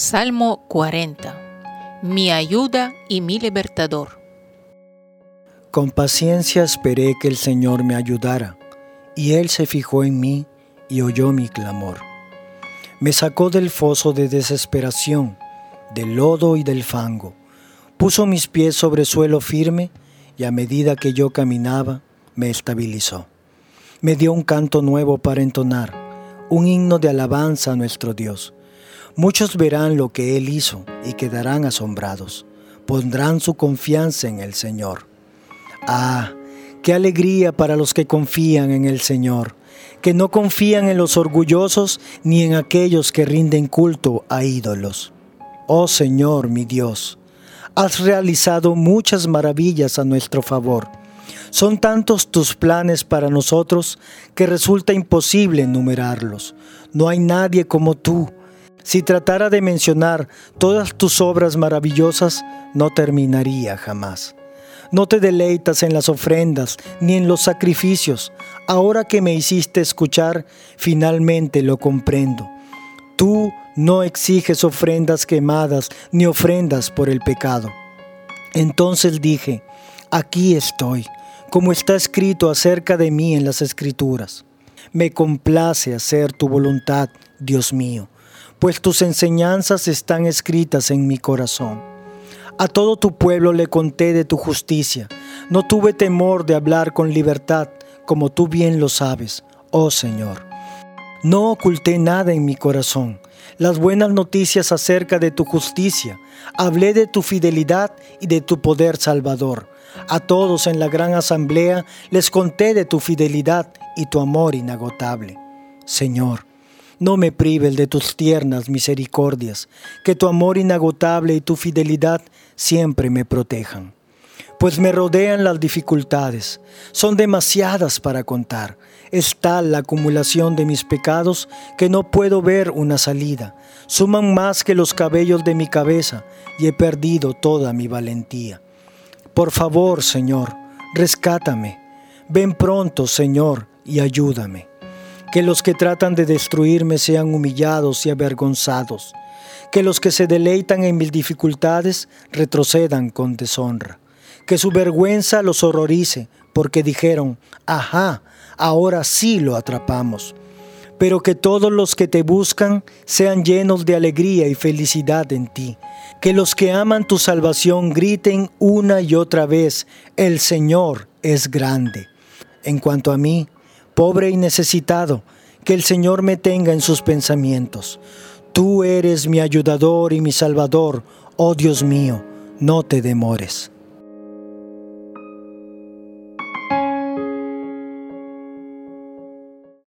Salmo 40. Mi ayuda y mi libertador. Con paciencia esperé que el Señor me ayudara, y Él se fijó en mí y oyó mi clamor. Me sacó del foso de desesperación, del lodo y del fango, puso mis pies sobre suelo firme, y a medida que yo caminaba, me estabilizó. Me dio un canto nuevo para entonar, un himno de alabanza a nuestro Dios Muchos verán lo que Él hizo y quedarán asombrados. Pondrán su confianza en el Señor. Ah, qué alegría para los que confían en el Señor, que no confían en los orgullosos ni en aquellos que rinden culto a ídolos. Oh Señor, mi Dios, has realizado muchas maravillas a nuestro favor. Son tantos tus planes para nosotros que resulta imposible enumerarlos. No hay nadie como tú si tratara de mencionar todas tus obras maravillosas, no terminaría jamás. No te deleitas en las ofrendas ni en los sacrificios. Ahora que me hiciste escuchar, finalmente lo comprendo. Tú no exiges ofrendas quemadas ni ofrendas por el pecado. Entonces dije, aquí estoy, como está escrito acerca de mí en las escrituras. Me complace hacer tu voluntad, Dios mío pues tus enseñanzas están escritas en mi corazón. A todo tu pueblo le conté de tu justicia. No tuve temor de hablar con libertad, como tú bien lo sabes, oh Señor. No oculté nada en mi corazón. Las buenas noticias acerca de tu justicia. Hablé de tu fidelidad y de tu poder salvador. A todos en la gran asamblea les conté de tu fidelidad y tu amor inagotable. Señor, no me prives de tus tiernas misericordias, que tu amor inagotable y tu fidelidad siempre me protejan. Pues me rodean las dificultades, son demasiadas para contar. Es tal la acumulación de mis pecados que no puedo ver una salida. Suman más que los cabellos de mi cabeza y he perdido toda mi valentía. Por favor, Señor, rescátame. Ven pronto, Señor, y ayúdame que los que tratan de destruirme sean humillados y avergonzados, que los que se deleitan en mis dificultades retrocedan con deshonra, que su vergüenza los horrorice, porque dijeron, ajá, ahora sí lo atrapamos, pero que todos los que te buscan sean llenos de alegría y felicidad en ti, que los que aman tu salvación griten una y otra vez, el Señor es grande. En cuanto a mí, pobre y necesitado, que el Señor me tenga en sus pensamientos. Tú eres mi ayudador y mi salvador, oh Dios mío, no te demores.